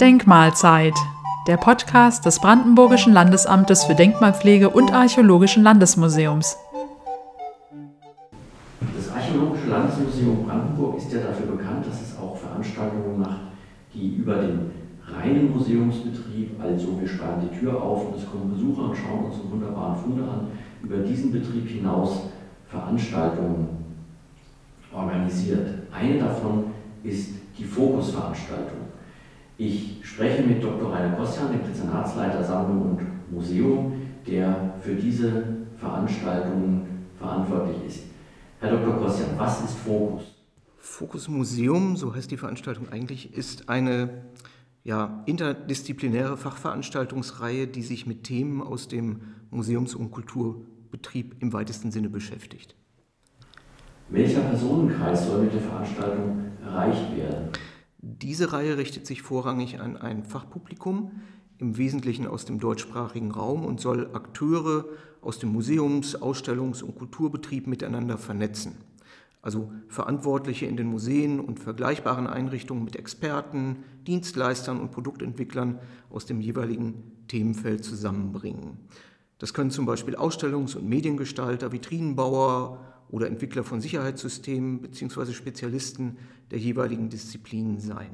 Denkmalzeit, der Podcast des Brandenburgischen Landesamtes für Denkmalpflege und Archäologischen Landesmuseums. Das Archäologische Landesmuseum Brandenburg ist ja dafür bekannt, dass es auch Veranstaltungen macht, die über den reinen Museumsbetrieb, also wir sperren die Tür auf und es kommen Besucher und schauen uns wunderbaren Funde an, über diesen Betrieb hinaus Veranstaltungen organisiert. Eine davon ist die Fokusveranstaltung. Ich spreche mit Dr. Rainer Kostjan, dem Dezernatsleiter Sammlung und Museum, der für diese Veranstaltungen verantwortlich ist. Herr Dr. Kostjan, was ist Fokus? Fokus Museum, so heißt die Veranstaltung eigentlich, ist eine ja, interdisziplinäre Fachveranstaltungsreihe, die sich mit Themen aus dem Museums- und Kulturbetrieb im weitesten Sinne beschäftigt. Welcher Personenkreis soll mit der Veranstaltung erreicht werden? Diese Reihe richtet sich vorrangig an ein Fachpublikum, im Wesentlichen aus dem deutschsprachigen Raum und soll Akteure aus dem Museums-, Ausstellungs- und Kulturbetrieb miteinander vernetzen. Also Verantwortliche in den Museen und vergleichbaren Einrichtungen mit Experten, Dienstleistern und Produktentwicklern aus dem jeweiligen Themenfeld zusammenbringen. Das können zum Beispiel Ausstellungs- und Mediengestalter, Vitrinenbauer oder Entwickler von Sicherheitssystemen bzw. Spezialisten der jeweiligen Disziplinen sein.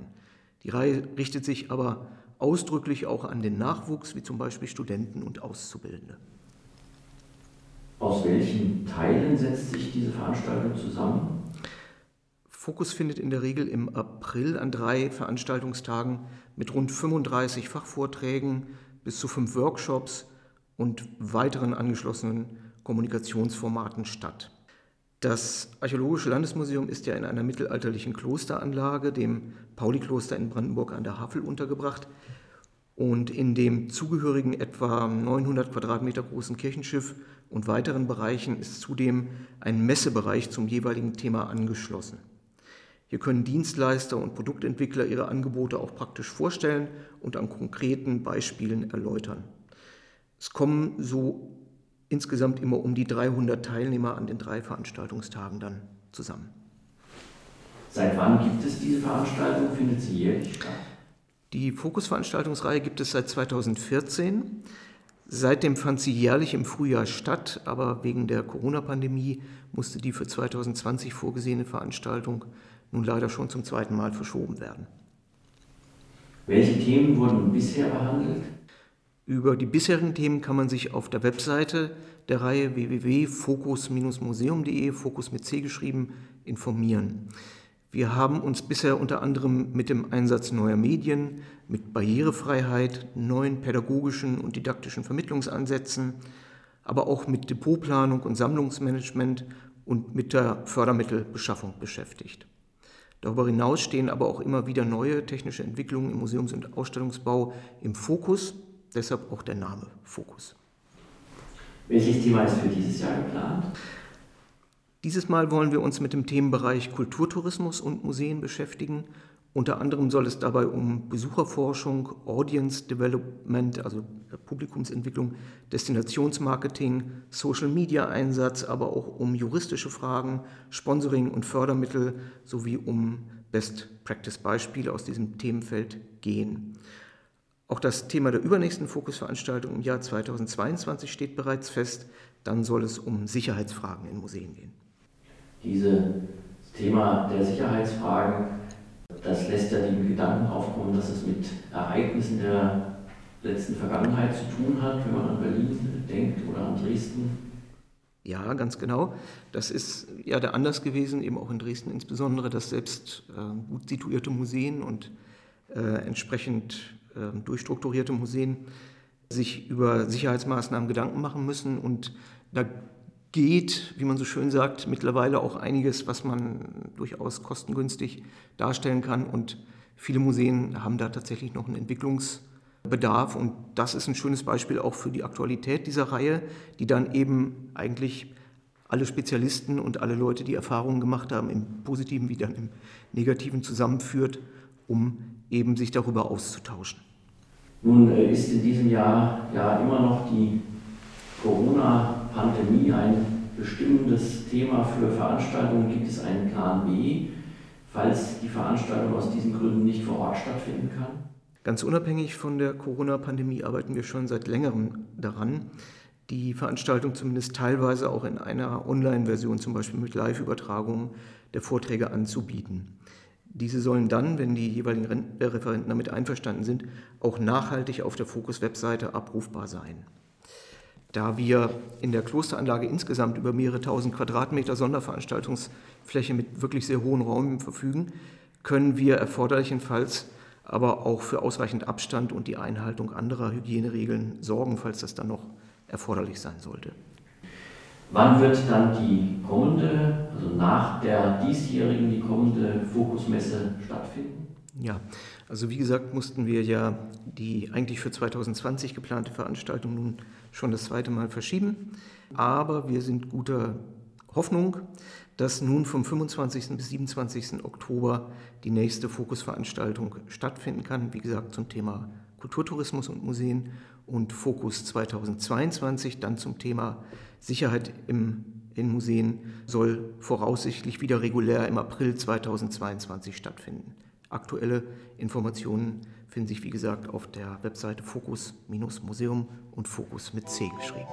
Die Reihe richtet sich aber ausdrücklich auch an den Nachwuchs, wie zum Beispiel Studenten und Auszubildende. Aus welchen Teilen setzt sich diese Veranstaltung zusammen? Fokus findet in der Regel im April an drei Veranstaltungstagen mit rund 35 Fachvorträgen bis zu fünf Workshops und weiteren angeschlossenen Kommunikationsformaten statt. Das Archäologische Landesmuseum ist ja in einer mittelalterlichen Klosteranlage, dem Paulikloster in Brandenburg an der Havel, untergebracht. Und in dem zugehörigen etwa 900 Quadratmeter großen Kirchenschiff und weiteren Bereichen ist zudem ein Messebereich zum jeweiligen Thema angeschlossen. Hier können Dienstleister und Produktentwickler ihre Angebote auch praktisch vorstellen und an konkreten Beispielen erläutern. Es kommen so insgesamt immer um die 300 Teilnehmer an den drei Veranstaltungstagen dann zusammen. Seit wann gibt es diese Veranstaltung? Findet sie jährlich statt? Die Fokusveranstaltungsreihe gibt es seit 2014. Seitdem fand sie jährlich im Frühjahr statt, aber wegen der Corona-Pandemie musste die für 2020 vorgesehene Veranstaltung nun leider schon zum zweiten Mal verschoben werden. Welche Themen wurden bisher behandelt? Über die bisherigen Themen kann man sich auf der Webseite der Reihe www.fokus-museum.de, Fokus mit C geschrieben, informieren. Wir haben uns bisher unter anderem mit dem Einsatz neuer Medien, mit Barrierefreiheit, neuen pädagogischen und didaktischen Vermittlungsansätzen, aber auch mit Depotplanung und Sammlungsmanagement und mit der Fördermittelbeschaffung beschäftigt. Darüber hinaus stehen aber auch immer wieder neue technische Entwicklungen im Museums- und Ausstellungsbau im Fokus Deshalb auch der Name Fokus. Welches Thema ist für dieses Jahr geplant? Dieses Mal wollen wir uns mit dem Themenbereich Kulturtourismus und Museen beschäftigen. Unter anderem soll es dabei um Besucherforschung, Audience Development, also Publikumsentwicklung, Destinationsmarketing, Social-Media-Einsatz, aber auch um juristische Fragen, Sponsoring und Fördermittel sowie um Best-Practice-Beispiele aus diesem Themenfeld gehen. Auch das Thema der übernächsten Fokusveranstaltung im Jahr 2022 steht bereits fest. Dann soll es um Sicherheitsfragen in Museen gehen. Dieses Thema der Sicherheitsfragen, das lässt ja den Gedanken aufkommen, dass es mit Ereignissen der letzten Vergangenheit zu tun hat, wenn man an Berlin denkt oder an Dresden. Ja, ganz genau. Das ist ja der Anlass gewesen, eben auch in Dresden insbesondere, dass selbst äh, gut situierte Museen und äh, entsprechend durchstrukturierte Museen sich über Sicherheitsmaßnahmen Gedanken machen müssen. Und da geht, wie man so schön sagt, mittlerweile auch einiges, was man durchaus kostengünstig darstellen kann. Und viele Museen haben da tatsächlich noch einen Entwicklungsbedarf. Und das ist ein schönes Beispiel auch für die Aktualität dieser Reihe, die dann eben eigentlich alle Spezialisten und alle Leute, die Erfahrungen gemacht haben, im Positiven wie dann im Negativen zusammenführt, um eben sich darüber auszutauschen. Nun äh, ist in diesem Jahr ja immer noch die Corona-Pandemie ein bestimmendes Thema für Veranstaltungen. Gibt es einen Plan B, falls die Veranstaltung aus diesen Gründen nicht vor Ort stattfinden kann? Ganz unabhängig von der Corona-Pandemie arbeiten wir schon seit längerem daran, die Veranstaltung zumindest teilweise auch in einer Online-Version, zum Beispiel mit Live-Übertragungen der Vorträge anzubieten. Diese sollen dann, wenn die jeweiligen Referenten damit einverstanden sind, auch nachhaltig auf der Fokus-Webseite abrufbar sein. Da wir in der Klosteranlage insgesamt über mehrere tausend Quadratmeter Sonderveranstaltungsfläche mit wirklich sehr hohen Räumen verfügen, können wir erforderlichenfalls aber auch für ausreichend Abstand und die Einhaltung anderer Hygieneregeln sorgen, falls das dann noch erforderlich sein sollte. Wann wird dann die kommende, also nach der diesjährigen, die kommende Fokusmesse stattfinden? Ja, also wie gesagt, mussten wir ja die eigentlich für 2020 geplante Veranstaltung nun schon das zweite Mal verschieben. Aber wir sind guter Hoffnung, dass nun vom 25. bis 27. Oktober die nächste Fokusveranstaltung stattfinden kann. Wie gesagt, zum Thema Kulturtourismus und Museen und Fokus 2022 dann zum Thema Sicherheit im, in Museen soll voraussichtlich wieder regulär im April 2022 stattfinden. Aktuelle Informationen finden sich, wie gesagt, auf der Webseite Fokus-Museum und Fokus mit C geschrieben.